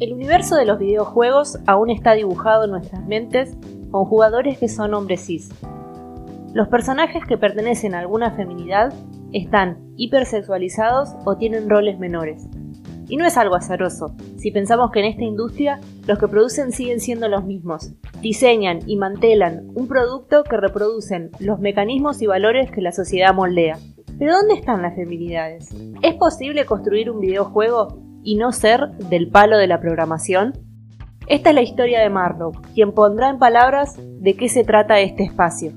El universo de los videojuegos aún está dibujado en nuestras mentes con jugadores que son hombres cis. Los personajes que pertenecen a alguna feminidad están hipersexualizados o tienen roles menores. Y no es algo azaroso, si pensamos que en esta industria los que producen siguen siendo los mismos. Diseñan y mantelan un producto que reproducen los mecanismos y valores que la sociedad moldea. Pero ¿dónde están las feminidades? ¿Es posible construir un videojuego y no ser del palo de la programación? Esta es la historia de Marlowe, quien pondrá en palabras de qué se trata este espacio.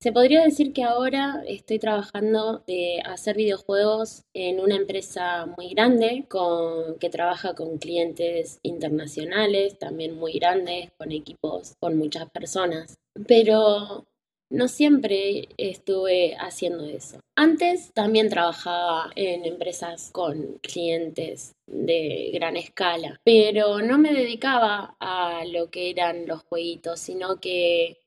Se podría decir que ahora estoy trabajando de hacer videojuegos en una empresa muy grande con, que trabaja con clientes internacionales, también muy grandes, con equipos con muchas personas. Pero no siempre estuve haciendo eso. Antes también trabajaba en empresas con clientes de gran escala, pero no me dedicaba a lo que eran los jueguitos, sino que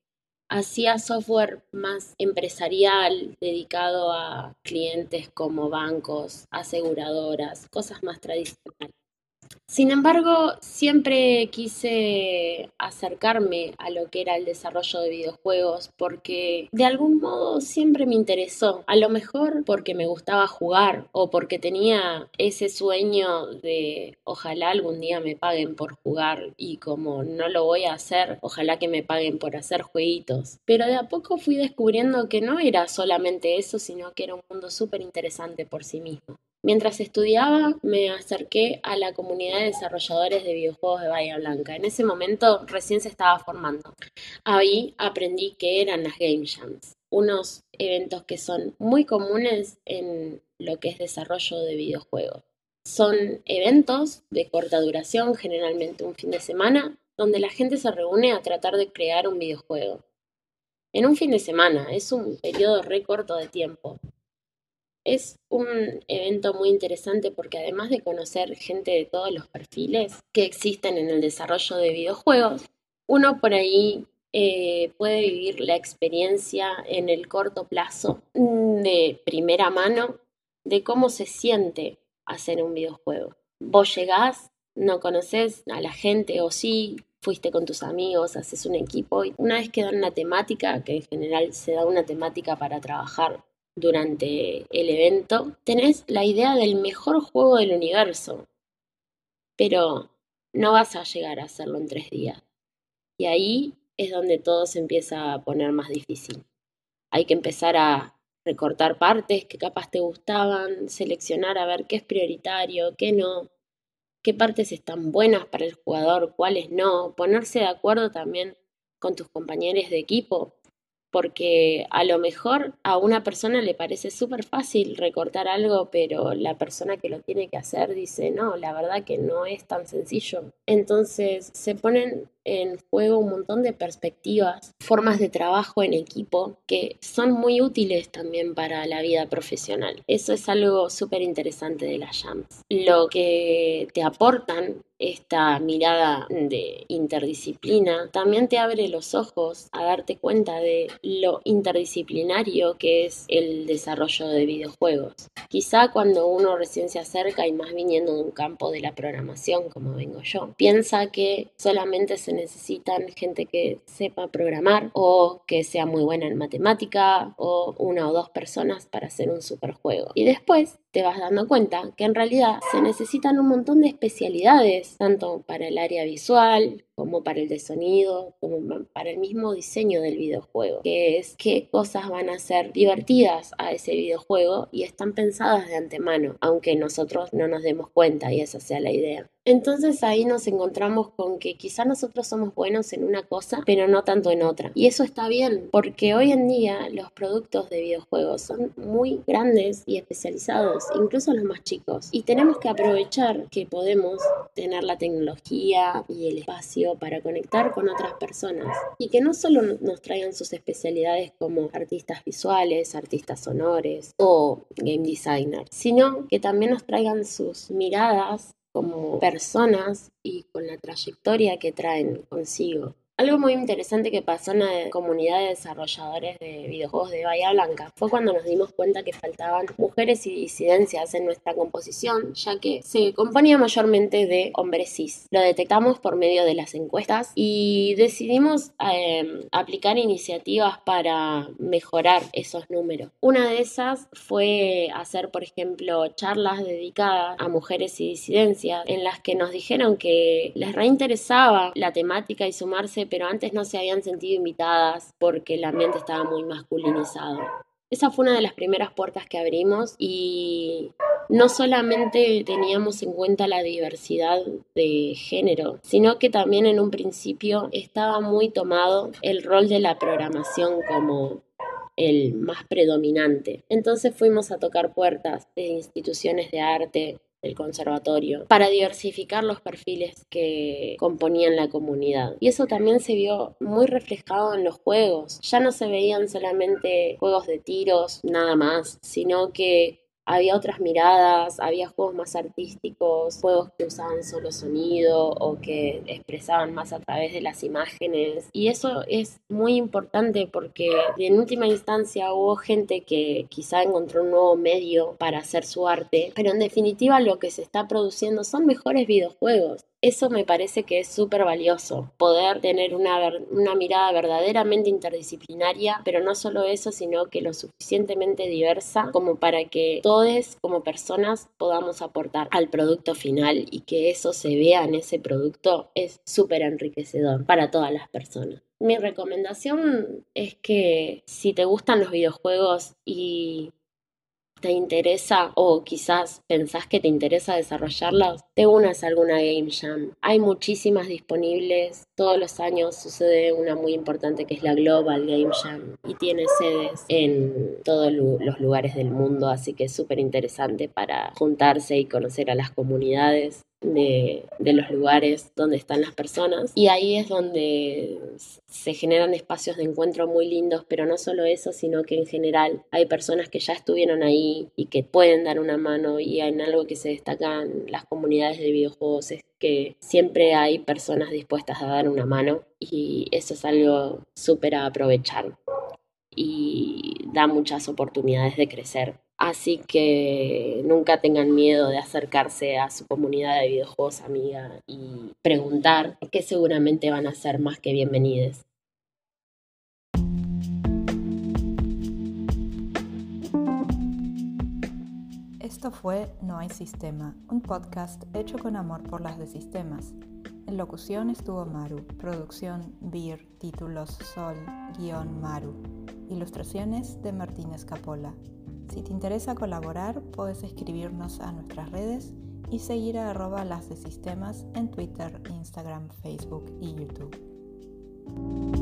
hacía software más empresarial dedicado a clientes como bancos, aseguradoras, cosas más tradicionales. Sin embargo, siempre quise acercarme a lo que era el desarrollo de videojuegos porque de algún modo siempre me interesó. A lo mejor porque me gustaba jugar o porque tenía ese sueño de ojalá algún día me paguen por jugar y como no lo voy a hacer, ojalá que me paguen por hacer jueguitos. Pero de a poco fui descubriendo que no era solamente eso, sino que era un mundo súper interesante por sí mismo. Mientras estudiaba, me acerqué a la comunidad de desarrolladores de videojuegos de Bahía Blanca. En ese momento recién se estaba formando. Ahí aprendí qué eran las Game Jams, unos eventos que son muy comunes en lo que es desarrollo de videojuegos. Son eventos de corta duración, generalmente un fin de semana, donde la gente se reúne a tratar de crear un videojuego. En un fin de semana, es un periodo re corto de tiempo, es un evento muy interesante porque además de conocer gente de todos los perfiles que existen en el desarrollo de videojuegos, uno por ahí eh, puede vivir la experiencia en el corto plazo de primera mano de cómo se siente hacer un videojuego. Vos llegás, no conoces a la gente o sí, fuiste con tus amigos, haces un equipo y una vez que dan una temática, que en general se da una temática para trabajar durante el evento, tenés la idea del mejor juego del universo, pero no vas a llegar a hacerlo en tres días. Y ahí es donde todo se empieza a poner más difícil. Hay que empezar a recortar partes que capaz te gustaban, seleccionar a ver qué es prioritario, qué no, qué partes están buenas para el jugador, cuáles no, ponerse de acuerdo también con tus compañeros de equipo porque a lo mejor a una persona le parece súper fácil recortar algo, pero la persona que lo tiene que hacer dice, no, la verdad que no es tan sencillo. Entonces se ponen en juego un montón de perspectivas, formas de trabajo en equipo que son muy útiles también para la vida profesional. Eso es algo súper interesante de las jams. Lo que te aportan esta mirada de interdisciplina también te abre los ojos a darte cuenta de lo interdisciplinario que es el desarrollo de videojuegos. Quizá cuando uno recién se acerca y más viniendo de un campo de la programación como vengo yo, piensa que solamente se necesitan gente que sepa programar o que sea muy buena en matemática o una o dos personas para hacer un superjuego. Y después te vas dando cuenta que en realidad se necesitan un montón de especialidades, tanto para el área visual como para el de sonido, como para el mismo diseño del videojuego, que es qué cosas van a ser divertidas a ese videojuego y están pensadas de antemano, aunque nosotros no nos demos cuenta y esa sea la idea. Entonces ahí nos encontramos con que quizá nosotros somos buenos en una cosa, pero no tanto en otra. Y eso está bien, porque hoy en día los productos de videojuegos son muy grandes y especializados, incluso los más chicos. Y tenemos que aprovechar que podemos tener la tecnología y el espacio para conectar con otras personas. Y que no solo nos traigan sus especialidades como artistas visuales, artistas sonores o game designers, sino que también nos traigan sus miradas como personas y con la trayectoria que traen consigo. Algo muy interesante que pasó en la comunidad de desarrolladores de videojuegos de Bahía Blanca fue cuando nos dimos cuenta que faltaban mujeres y disidencias en nuestra composición, ya que se componía mayormente de hombres cis. Lo detectamos por medio de las encuestas y decidimos em, aplicar iniciativas para mejorar esos números. Una de esas fue hacer, por ejemplo, charlas dedicadas a mujeres y disidencias en las que nos dijeron que les reinteresaba la temática y sumarse, pero antes no se habían sentido invitadas porque el ambiente estaba muy masculinizado. Esa fue una de las primeras puertas que abrimos y no solamente teníamos en cuenta la diversidad de género, sino que también en un principio estaba muy tomado el rol de la programación como el más predominante. Entonces fuimos a tocar puertas de instituciones de arte, del conservatorio, para diversificar los perfiles que componían la comunidad. Y eso también se vio muy reflejado en los juegos. Ya no se veían solamente juegos de tiros, nada más, sino que había otras miradas, había juegos más artísticos, juegos que usaban solo sonido o que expresaban más a través de las imágenes. Y eso es muy importante porque en última instancia hubo gente que quizá encontró un nuevo medio para hacer su arte, pero en definitiva lo que se está produciendo son mejores videojuegos. Eso me parece que es súper valioso, poder tener una, mirada verdaderamente interdisciplinaria, pero no solo eso, sino que lo suficientemente diversa como para que todos como personas podamos aportar al producto final y que eso se vea en ese producto es súper enriquecedor para todas las personas. Mi recomendación es que si te gustan los videojuegos y te interesa o quizás pensás que te interesa desarrollarlas, te unas a alguna Game Jam. Hay muchísimas disponibles. Todos los años sucede una muy importante que es la Global Game Jam y tiene sedes en todos los lugares del mundo, así que es súper interesante para juntarse y conocer a las comunidades de, los lugares donde están las personas. Y ahí es donde se generan espacios de encuentro muy lindos, pero no solo eso, sino que en general hay personas que ya estuvieron ahí y que pueden dar una mano y en algo que se destacan las comunidades de videojuegos es que siempre hay personas dispuestas a dar una mano y eso es algo súper a aprovechar y da muchas oportunidades de crecer Así que nunca tengan miedo de acercarse a su comunidad de videojuegos amiga y preguntar, que seguramente van a ser más que bienvenidos. Esto fue No hay sistema, un podcast hecho con amor por las de sistemas. En locución estuvo Maru, producción Beer, títulos Sol, guion Maru, Ilustraciones de Martínez Capola. Si te interesa colaborar, puedes escribirnos a nuestras redes y seguir a arroba las de sistemas en Twitter, Instagram, Facebook y YouTube.